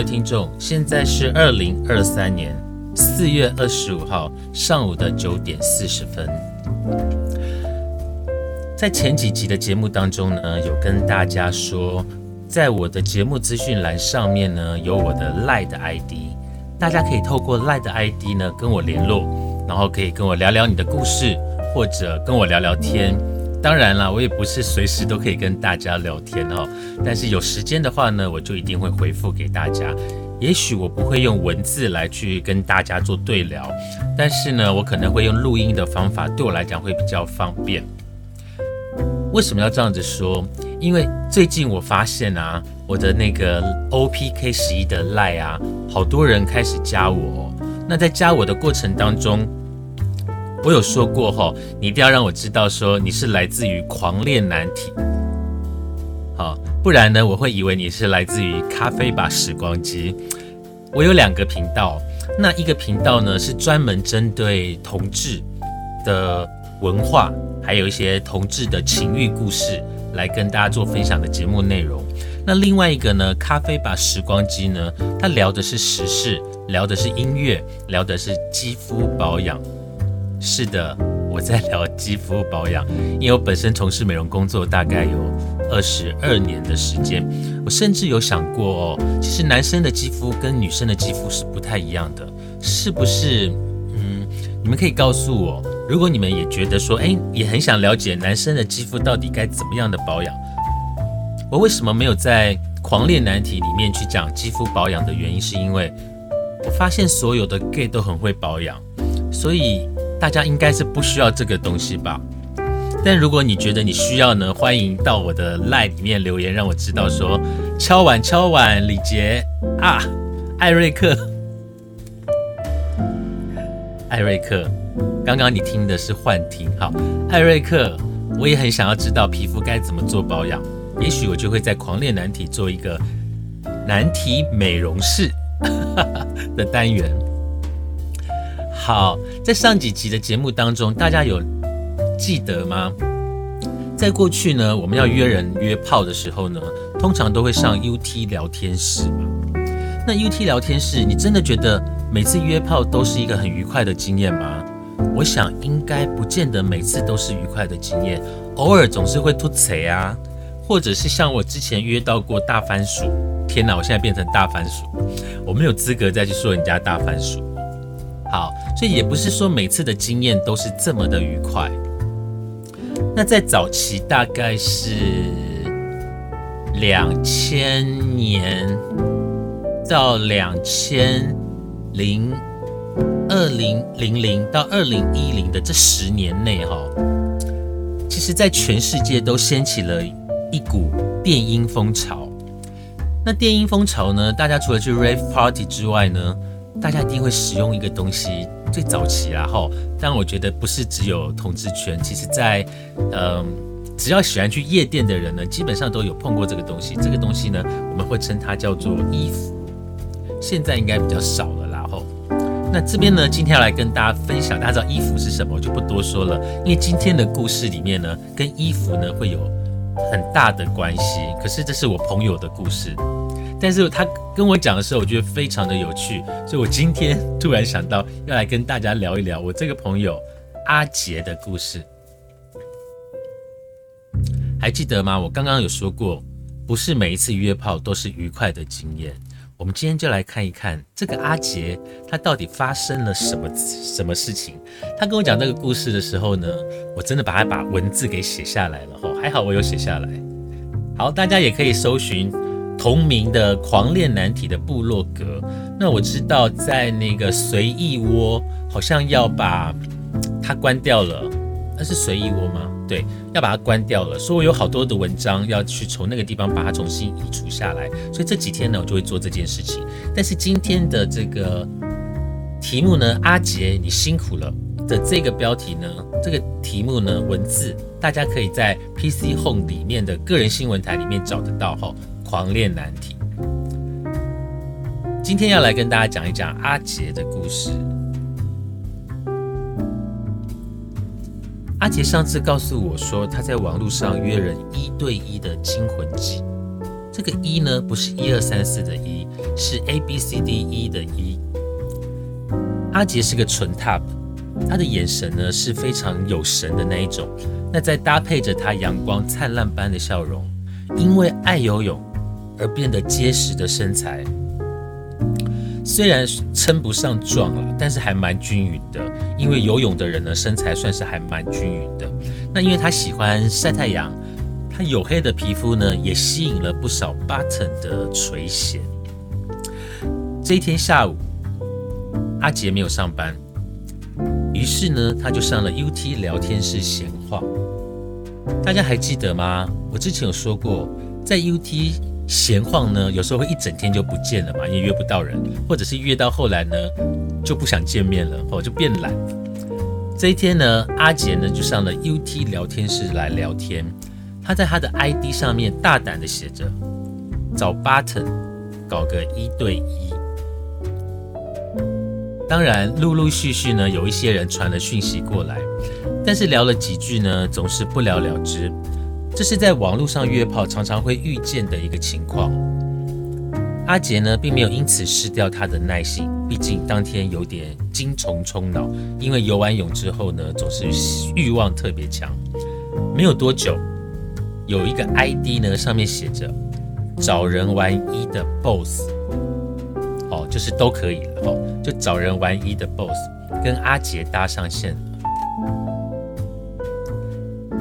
位听众，现在是二零二三年四月二十五号上午的九点四十分。在前几集的节目当中呢，有跟大家说，在我的节目资讯栏上面呢，有我的赖的 ID，大家可以透过赖的 ID 呢跟我联络，然后可以跟我聊聊你的故事，或者跟我聊聊天。当然啦，我也不是随时都可以跟大家聊天哦。但是有时间的话呢，我就一定会回复给大家。也许我不会用文字来去跟大家做对聊，但是呢，我可能会用录音的方法，对我来讲会比较方便。为什么要这样子说？因为最近我发现啊，我的那个 OPK 十一的赖啊，好多人开始加我。那在加我的过程当中，我有说过哈，你一定要让我知道说你是来自于狂恋难题，好，不然呢我会以为你是来自于咖啡吧时光机。我有两个频道，那一个频道呢是专门针对同志的文化，还有一些同志的情欲故事来跟大家做分享的节目内容。那另外一个呢，咖啡吧时光机呢，它聊的是时事，聊的是音乐，聊的是肌肤保养。是的，我在聊肌肤保养，因为我本身从事美容工作大概有二十二年的时间，我甚至有想过哦，其实男生的肌肤跟女生的肌肤是不太一样的，是不是？嗯，你们可以告诉我，如果你们也觉得说，哎，也很想了解男生的肌肤到底该怎么样的保养，我为什么没有在狂恋难题里面去讲肌肤保养的原因，是因为我发现所有的 gay 都很会保养，所以。大家应该是不需要这个东西吧？但如果你觉得你需要呢，欢迎到我的 line 里面留言，让我知道说敲碗敲碗，李杰啊，艾瑞克，艾瑞克，刚刚你听的是幻听，好，艾瑞克，我也很想要知道皮肤该怎么做保养，也许我就会在狂恋难题做一个难题美容室的单元。好，在上几集的节目当中，大家有记得吗？在过去呢，我们要约人约炮的时候呢，通常都会上 UT 聊天室嘛。那 UT 聊天室，你真的觉得每次约炮都是一个很愉快的经验吗？我想应该不见得每次都是愉快的经验，偶尔总是会吐槽啊，或者是像我之前约到过大番薯，天哪，我现在变成大番薯，我没有资格再去说人家大番薯。好，所以也不是说每次的经验都是这么的愉快。那在早期，大概是两千年到两千零二零零零到二零一零的这十年内，哈，其实在全世界都掀起了一股电音风潮。那电音风潮呢，大家除了去 rave party 之外呢？大家一定会使用一个东西，最早期啊，哈，但我觉得不是只有统治圈，其实在，嗯，只要喜欢去夜店的人呢，基本上都有碰过这个东西。这个东西呢，我们会称它叫做衣服，现在应该比较少了啦，吼。那这边呢，今天要来跟大家分享，大家知道衣服是什么，我就不多说了，因为今天的故事里面呢，跟衣服呢会有很大的关系。可是这是我朋友的故事。但是他跟我讲的时候，我觉得非常的有趣，所以我今天突然想到要来跟大家聊一聊我这个朋友阿杰的故事。还记得吗？我刚刚有说过，不是每一次约炮都是愉快的经验。我们今天就来看一看这个阿杰他到底发生了什么什么事情。他跟我讲这个故事的时候呢，我真的把他把文字给写下来了哈，还好我有写下来。好，大家也可以搜寻同名的狂恋难题的部落格。那我知道在那个随意窝好像要把它关掉了，那是随意窝吗？对，要把它关掉了，所以我有好多的文章要去从那个地方把它重新移除下来。所以这几天呢，我就会做这件事情。但是今天的这个题目呢，阿杰你辛苦了的这个标题呢，这个题目呢，文字大家可以在 PC Home 里面的个人新闻台里面找得到哈。狂恋难题，今天要来跟大家讲一讲阿杰的故事。阿杰上次告诉我说，他在网络上约人一对一的惊魂记。这个一呢，不是一二三四的一，是 A B C D E 的一。阿杰是个纯 top，他的眼神呢是非常有神的那一种。那再搭配着他阳光灿烂般的笑容，因为爱游泳而变得结实的身材。虽然称不上壮了，但是还蛮均匀的。因为游泳的人呢，身材算是还蛮均匀的。那因为他喜欢晒太阳，他黝黑的皮肤呢，也吸引了不少 button 的垂涎。这一天下午，阿杰没有上班，于是呢，他就上了 UT 聊天室闲话。大家还记得吗？我之前有说过，在 UT。闲晃呢，有时候会一整天就不见了嘛，也约不到人，或者是约到后来呢，就不想见面了，或就变懒。这一天呢，阿杰呢就上了 UT 聊天室来聊天，他在他的 ID 上面大胆的写着找 Button 搞个一对一。当然，陆陆续续呢，有一些人传了讯息过来，但是聊了几句呢，总是不了了之。这是在网络上约炮常常会遇见的一个情况。阿杰呢，并没有因此失掉他的耐性，毕竟当天有点精虫充脑，因为游完泳之后呢，总是欲望特别强。没有多久，有一个 ID 呢，上面写着“找人玩一的 BOSS”，哦，就是都可以了，哦，就找人玩一的 BOSS 跟阿杰搭上线。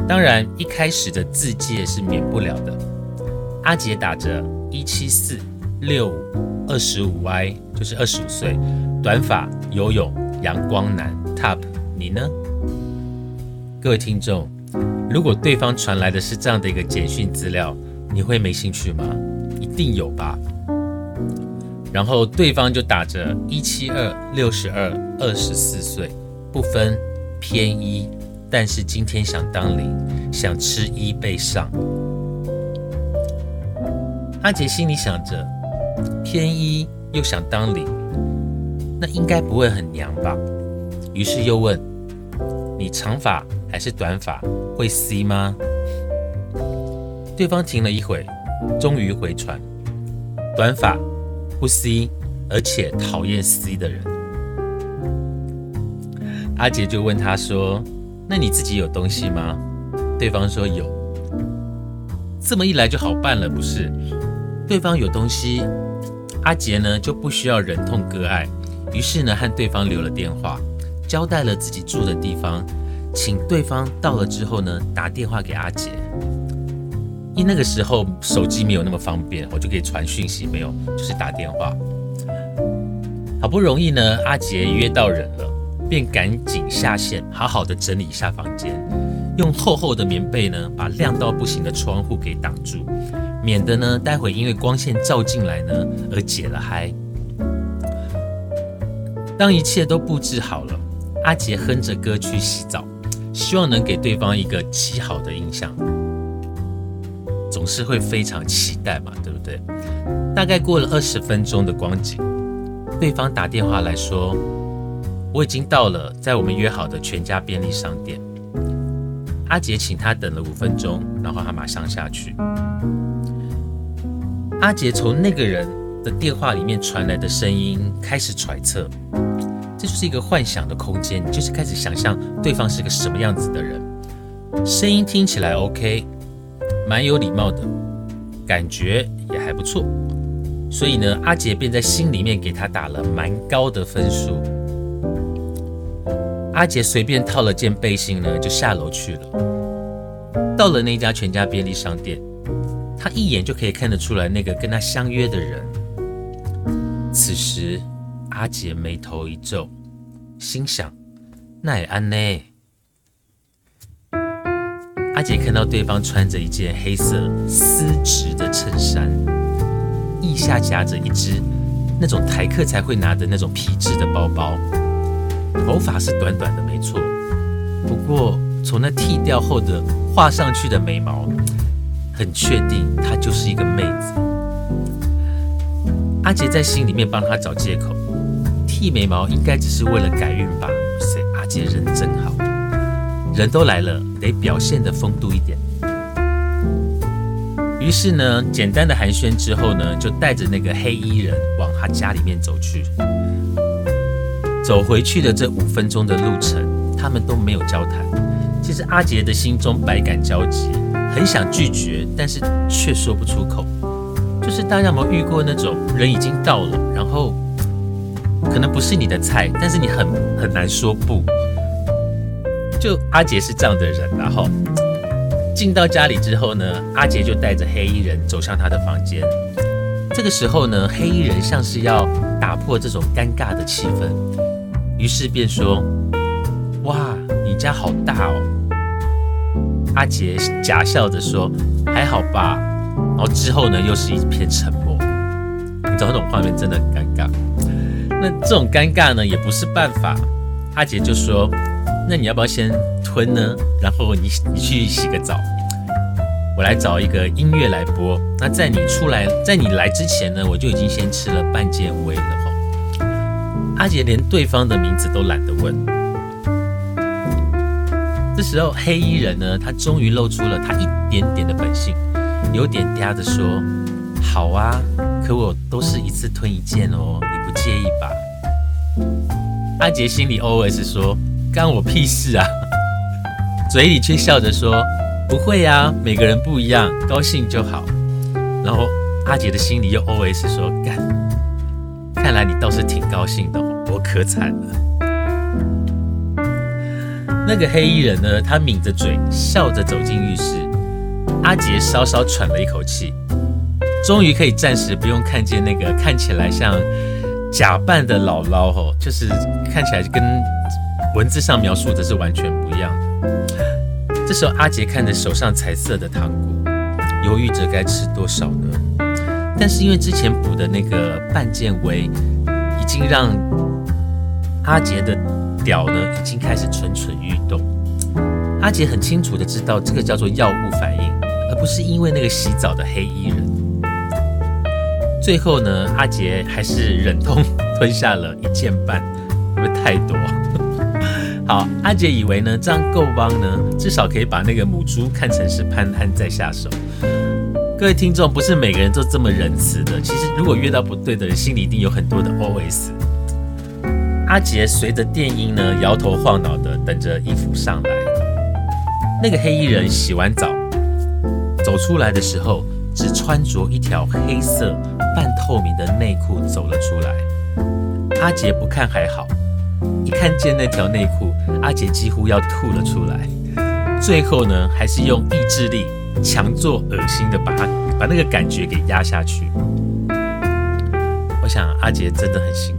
当然，一开始的字界是免不了的。阿杰打着一七四六五二十五 Y，就是二十五岁，短发，游泳，阳光男，Top。你呢？各位听众，如果对方传来的是这样的一个简讯资料，你会没兴趣吗？一定有吧。然后对方就打着一七二六十二二十四岁，不分偏一。但是今天想当零，想吃一倍上。阿杰心里想着，偏一又想当零，那应该不会很娘吧？于是又问：你长发还是短发？会 C 吗？对方停了一会，终于回传：短发，不 C，而且讨厌 C 的人。阿杰就问他说。那你自己有东西吗？对方说有，这么一来就好办了，不是？对方有东西，阿杰呢就不需要忍痛割爱，于是呢和对方留了电话，交代了自己住的地方，请对方到了之后呢打电话给阿杰。因那个时候手机没有那么方便，我就可以传讯息，没有，就是打电话。好不容易呢，阿杰约到人了。便赶紧下线，好好的整理一下房间，用厚厚的棉被呢，把亮到不行的窗户给挡住，免得呢，待会因为光线照进来呢而解了嗨。当一切都布置好了，阿杰哼着歌去洗澡，希望能给对方一个极好的印象，总是会非常期待嘛，对不对？大概过了二十分钟的光景，对方打电话来说。我已经到了，在我们约好的全家便利商店。阿杰请他等了五分钟，然后他马上下去。阿杰从那个人的电话里面传来的声音开始揣测，这就是一个幻想的空间，就是开始想象对方是个什么样子的人。声音听起来 OK，蛮有礼貌的，感觉也还不错。所以呢，阿杰便在心里面给他打了蛮高的分数。阿杰随便套了件背心呢，就下楼去了。到了那家全家便利商店，他一眼就可以看得出来那个跟他相约的人。此时，阿杰眉头一皱，心想：那也安呢？阿杰看到对方穿着一件黑色丝质的衬衫。腋下夹着一只那种台客才会拿的那种皮质的包包，头发是短短的，没错。不过从那剃掉后的画上去的眉毛，很确定她就是一个妹子。阿杰在心里面帮她找借口，剃眉毛应该只是为了改运吧？谁，阿杰人真好，人都来了，得表现的风度一点。于是呢，简单的寒暄之后呢，就带着那个黑衣人往他家里面走去。走回去的这五分钟的路程，他们都没有交谈。其实阿杰的心中百感交集，很想拒绝，但是却说不出口。就是大家有没有遇过那种人已经到了，然后可能不是你的菜，但是你很很难说不。就阿杰是这样的人，然后。进到家里之后呢，阿杰就带着黑衣人走向他的房间。这个时候呢，黑衣人像是要打破这种尴尬的气氛，于是便说：“哇，你家好大哦。”阿杰假笑着说：“还好吧。”然后之后呢，又是一片沉默。你知道那种画面真的很尴尬。那这种尴尬呢，也不是办法。阿杰就说。那你要不要先吞呢？然后你你去洗个澡，我来找一个音乐来播。那在你出来，在你来之前呢，我就已经先吃了半件威了。阿杰连对方的名字都懒得问。这时候黑衣人呢，他终于露出了他一点点的本性，有点嗲的说：“好啊，可我都是一次吞一件哦，你不介意吧？”阿杰心里 OS 说。干我屁事啊！嘴里却笑着说：“不会呀，每个人不一样，高兴就好。”然后阿杰的心里又 OS 说：“干，看来你倒是挺高兴的，可惨了。”那个黑衣人呢？他抿着嘴，笑着走进浴室。阿杰稍稍喘了一口气，终于可以暂时不用看见那个看起来像假扮的姥姥哦，就是看起来跟。文字上描述的是完全不一样的。这时候，阿杰看着手上彩色的糖果，犹豫着该吃多少呢？但是因为之前补的那个半件微，已经让阿杰的屌呢已经开始蠢蠢欲动。阿杰很清楚的知道，这个叫做药物反应，而不是因为那个洗澡的黑衣人。最后呢，阿杰还是忍痛吞下了一件半，会不会太多？好，阿杰以为呢，这样够帮呢，至少可以把那个母猪看成是潘安再下手。各位听众，不是每个人都这么仁慈的。其实，如果遇到不对的人，心里一定有很多的 OS。阿杰随着电音呢，摇头晃脑的等着衣服上来。那个黑衣人洗完澡走出来的时候，只穿着一条黑色半透明的内裤走了出来。阿杰不看还好。一看见那条内裤，阿杰几乎要吐了出来。最后呢，还是用意志力强作恶心的把他把那个感觉给压下去。我想阿杰真的很辛苦。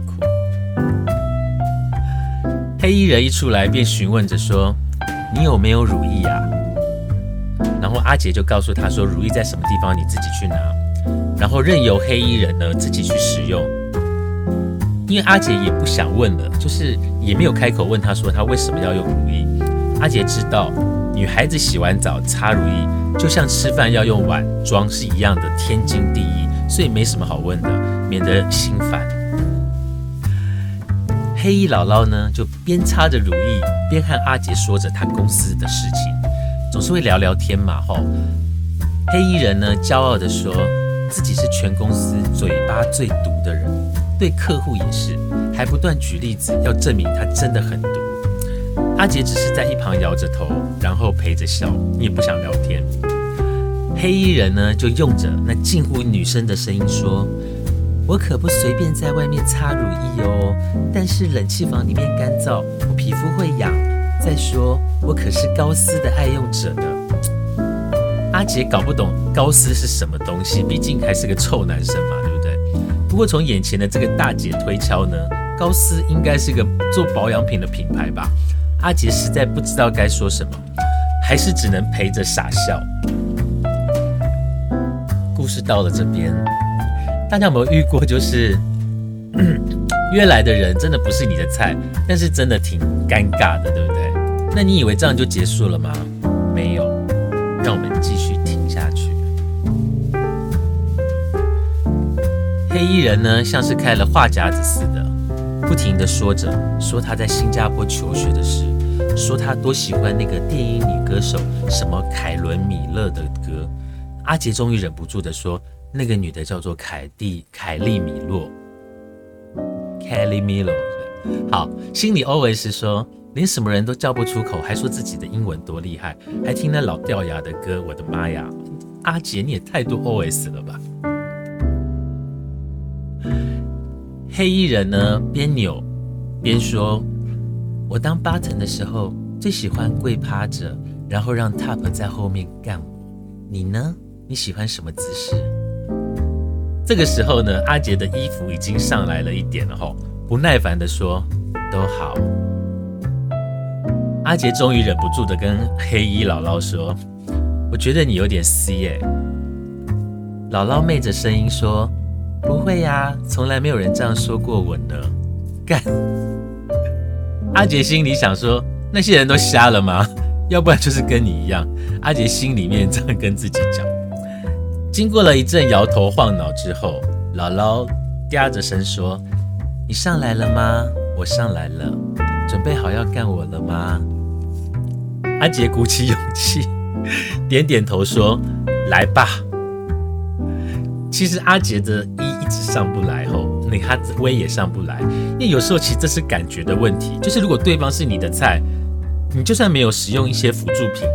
黑衣人一出来便询问着说：“你有没有乳液啊？”然后阿杰就告诉他说：“乳液在什么地方，你自己去拿。”然后任由黑衣人呢自己去使用。因为阿杰也不想问了，就是也没有开口问他说他为什么要用乳液。阿杰知道女孩子洗完澡擦乳液，就像吃饭要用碗装是一样的天经地义，所以没什么好问的，免得心烦。黑衣姥姥呢，就边擦着乳液，边和阿杰说着他公司的事情，总是会聊聊天嘛吼。黑衣人呢，骄傲地说自己是全公司嘴巴最毒的人。对客户也是，还不断举例子，要证明他真的很毒。阿杰只是在一旁摇着头，然后陪着笑，也不想聊天。黑衣人呢，就用着那近乎女生的声音说：“我可不随便在外面擦乳液哦。但是冷气房里面干燥，我皮肤会痒。再说，我可是高丝的爱用者呢。阿杰搞不懂高丝是什么东西，毕竟还是个臭男生嘛，对不对？不过从眼前的这个大姐推敲呢，高丝应该是个做保养品的品牌吧。阿杰实在不知道该说什么，还是只能陪着傻笑。故事到了这边，大家有没有遇过，就是约来的人真的不是你的菜，但是真的挺尴尬的，对不对？那你以为这样就结束了吗？没有，让我们继续听下去。黑衣人呢，像是开了话匣子似的，不停的说着，说他在新加坡求学的事，说他多喜欢那个电音女歌手什么凯伦米勒的歌。阿杰终于忍不住的说：“那个女的叫做凯蒂凯利米洛，Kelly Milo。”好，心里 always 说，连什么人都叫不出口，还说自己的英文多厉害，还听那老掉牙的歌。我的妈呀，阿杰你也太多 always 了吧？黑衣人呢，边扭边说：“我当 button 的时候，最喜欢跪趴着，然后让 top 在后面干。你呢？”你喜欢什么姿势？这个时候呢，阿杰的衣服已经上来了一点了吼，不耐烦的说：“都好。”阿杰终于忍不住的跟黑衣姥姥说：“我觉得你有点 C 耶。”姥姥昧着声音说：“不会呀，从来没有人这样说过我呢。”干！阿杰心里想说：“那些人都瞎了吗？要不然就是跟你一样。”阿杰心里面这样跟自己讲。经过了一阵摇头晃脑之后，姥姥嗲着声说：“你上来了吗？我上来了，准备好要干我了吗？”阿杰鼓起勇气，点点头说：“来吧。”其实阿杰的一一直上不来，吼，那他的威也上不来，因为有时候其实这是感觉的问题，就是如果对方是你的菜，你就算没有使用一些辅助品，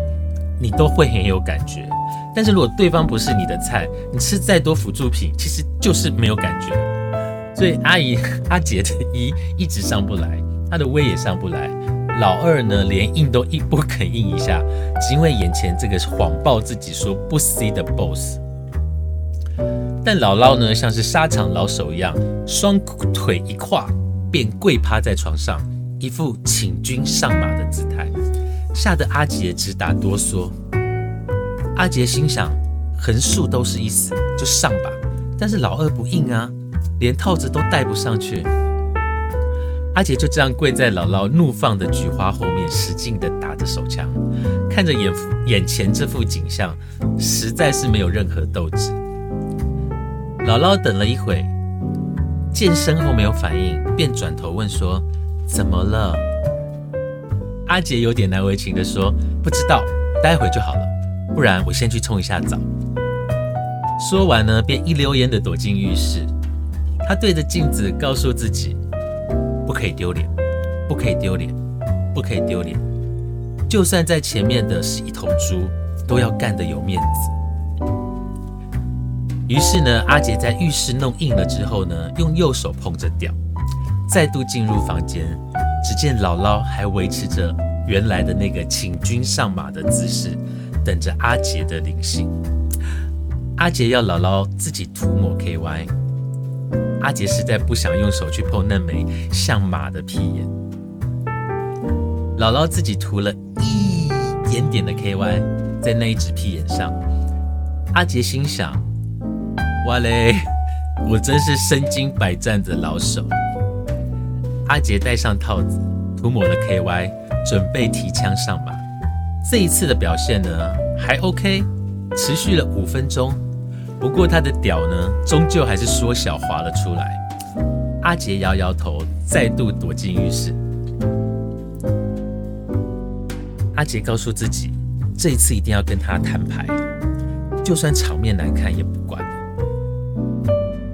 你都会很有感觉。但是如果对方不是你的菜，你吃再多辅助品，其实就是没有感觉。所以阿姨 阿姐的一一直上不来，她的威也上不来。老二呢，连应都一不肯应一下，只因为眼前这个谎报自己说不 see 的 boss。但姥姥呢，像是沙场老手一样，双腿一跨，便跪趴在床上，一副请君上马的姿态，吓得阿杰直打哆嗦。阿杰心想，横竖都是一死，就上吧。但是老二不应啊，连套子都戴不上去。阿杰就这样跪在姥姥怒放的菊花后面，使劲的打着手枪，看着眼眼前这幅景象，实在是没有任何斗志。姥姥等了一会，见身后没有反应，便转头问说：“怎么了？”阿杰有点难为情的说：“不知道，待会就好了。”不然我先去冲一下澡。说完呢，便一溜烟的躲进浴室。他对着镜子告诉自己：不可以丢脸，不可以丢脸，不可以丢脸。就算在前面的是一头猪，都要干得有面子。于是呢，阿杰在浴室弄硬了之后呢，用右手碰着掉，再度进入房间。只见姥姥还维持着原来的那个请君上马的姿势。等着阿杰的灵性，阿杰要姥姥自己涂抹 KY，阿杰实在不想用手去碰那枚像马的屁眼，姥姥自己涂了一点点的 KY 在那一只屁眼上，阿杰心想：哇嘞，我真是身经百战的老手。阿杰戴上套子，涂抹了 KY，准备提枪上马。这一次的表现呢还 OK，持续了五分钟。不过他的屌呢，终究还是缩小滑了出来。阿杰摇摇头，再度躲进浴室。阿杰告诉自己，这一次一定要跟他摊牌，就算场面难看也不管。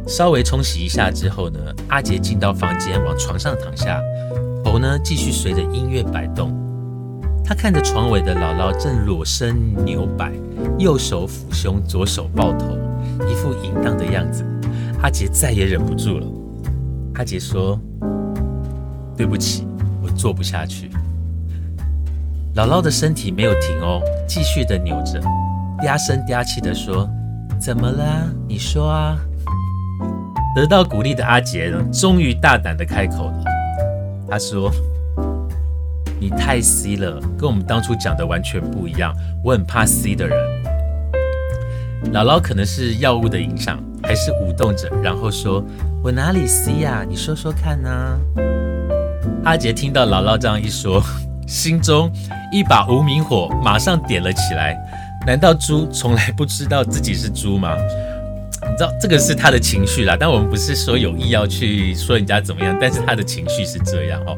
稍微冲洗一下之后呢，阿杰进到房间，往床上躺下，头呢继续随着音乐摆动。他看着床尾的姥姥正裸身扭摆，右手抚胸，左手抱头，一副淫荡的样子。阿杰再也忍不住了。阿杰说：“对不起，我做不下去。”姥姥的身体没有停哦，继续的扭着，嗲声嗲气的说：“怎么了？你说啊。”得到鼓励的阿杰呢，终于大胆的开口了。他说：“你太 C 了，跟我们当初讲的完全不一样。我很怕 C 的人。”姥姥可能是药物的影响，还是舞动着，然后说：“我哪里 C 呀？你说说看呢？” 阿杰听到姥姥这样一说，心中一把无名火马上点了起来。难道猪从来不知道自己是猪吗？你知道这个是他的情绪啦，但我们不是说有意要去说人家怎么样，但是他的情绪是这样哦。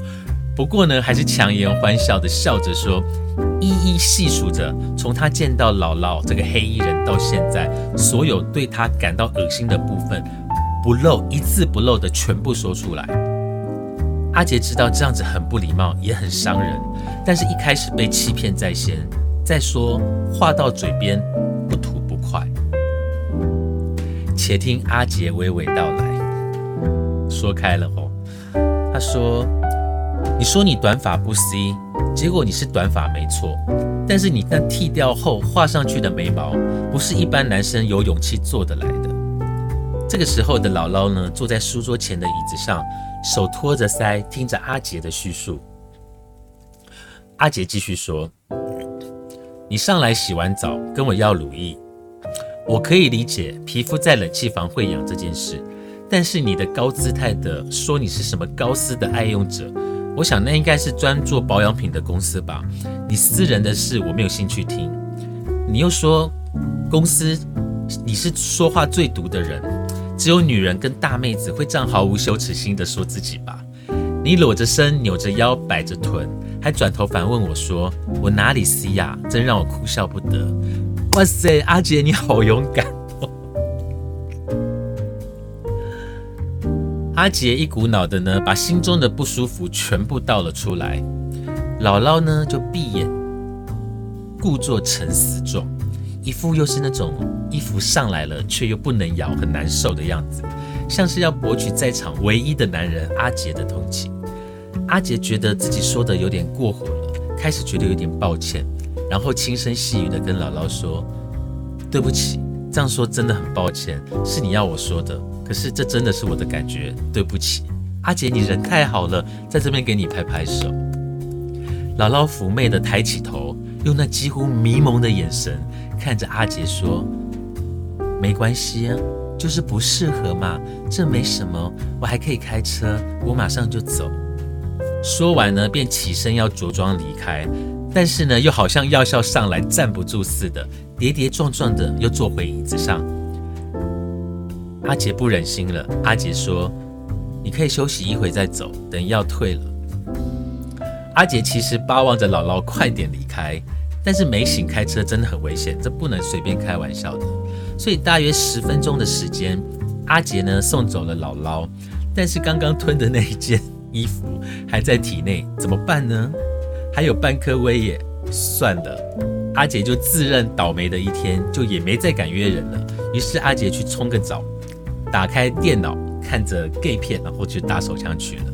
不过呢，还是强颜欢笑的笑着说，一一细数着从他见到姥姥这个黑衣人到现在，所有对他感到恶心的部分，不漏一字不漏的全部说出来。阿杰知道这样子很不礼貌，也很伤人，但是一开始被欺骗在先，再说话到嘴边不吐不快。且听阿杰娓娓道来，说开了哦。他说：“你说你短发不 C，结果你是短发没错，但是你那剃掉后画上去的眉毛，不是一般男生有勇气做得来的。”这个时候的姥姥呢，坐在书桌前的椅子上，手托着腮，听着阿杰的叙述。阿杰继续说：“你上来洗完澡，跟我要乳液。”我可以理解皮肤在冷气房会痒这件事，但是你的高姿态的说你是什么高丝的爱用者，我想那应该是专做保养品的公司吧。你私人的事我没有兴趣听。你又说公司，你是说话最毒的人，只有女人跟大妹子会这样毫无羞耻心的说自己吧？你裸着身，扭着腰，摆着臀，还转头反问我说我哪里 C 呀？真让我哭笑不得。哇塞，阿杰你好勇敢！阿杰一股脑的呢，把心中的不舒服全部倒了出来。姥姥呢就闭眼，故作沉思状，一副又是那种衣服上来了却又不能摇，很难受的样子，像是要博取在场唯一的男人阿杰的同情。阿杰觉得自己说的有点过火了，开始觉得有点抱歉。然后轻声细语的跟姥姥说：“对不起，这样说真的很抱歉，是你要我说的。可是这真的是我的感觉，对不起，阿杰，你人太好了，在这边给你拍拍手。”姥姥妩媚的抬起头，用那几乎迷蒙的眼神看着阿杰说：“没关系啊，就是不适合嘛，这没什么，我还可以开车，我马上就走。”说完呢，便起身要着装离开。但是呢，又好像药效上来站不住似的，跌跌撞撞的又坐回椅子上。阿杰不忍心了，阿杰说：“你可以休息一会再走，等药退了。”阿杰其实巴望着姥姥快点离开，但是没醒开车真的很危险，这不能随便开玩笑的。所以大约十分钟的时间，阿杰呢送走了姥姥，但是刚刚吞的那一件衣服还在体内，怎么办呢？还有半颗威也算了，阿杰就自认倒霉的一天，就也没再敢约人了。于是阿杰去冲个澡，打开电脑看着 gay 片，然后就打手枪去了。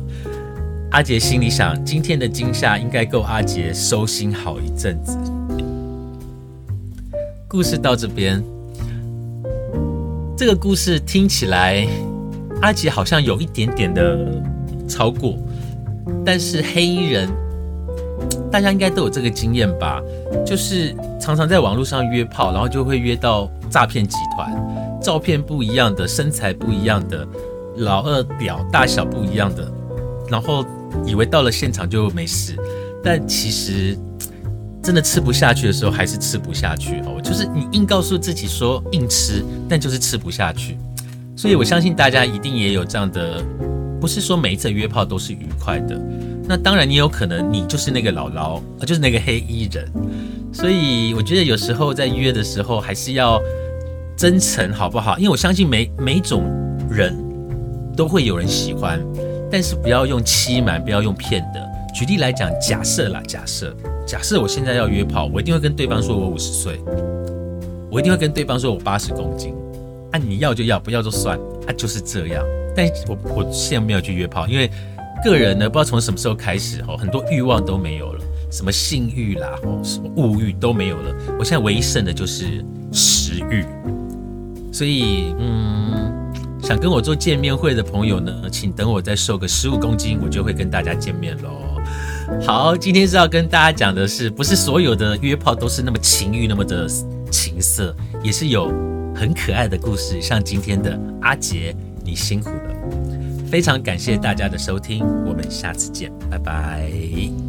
阿杰心里想，今天的惊吓应该够阿杰收心好一阵子。故事到这边，这个故事听起来，阿杰好像有一点点的超过，但是黑衣人。大家应该都有这个经验吧，就是常常在网络上约炮，然后就会约到诈骗集团，照片不一样的，身材不一样的，老二屌大小不一样的，然后以为到了现场就没事，但其实真的吃不下去的时候还是吃不下去哦，就是你硬告诉自己说硬吃，但就是吃不下去，所以我相信大家一定也有这样的，不是说每一次约炮都是愉快的。那当然，你有可能你就是那个姥姥，就是那个黑衣人。所以我觉得有时候在约的时候还是要真诚，好不好？因为我相信每每种人都会有人喜欢，但是不要用欺瞒，不要用骗的。举例来讲，假设啦，假设假设我现在要约炮，我一定会跟对方说我五十岁，我一定会跟对方说我八十公斤，啊，你要就要，不要就算，啊，就是这样。但我我现在没有去约炮，因为个人呢，不知道从什么时候开始哦，很多欲望都没有了，什么性欲啦，哦，什么物欲都没有了。我现在唯一剩的就是食欲。所以，嗯，想跟我做见面会的朋友呢，请等我再瘦个十五公斤，我就会跟大家见面喽。好，今天是要跟大家讲的是，不是所有的约炮都是那么情欲，那么的情色，也是有很可爱的故事，像今天的阿杰，你辛苦了。非常感谢大家的收听，我们下次见，拜拜。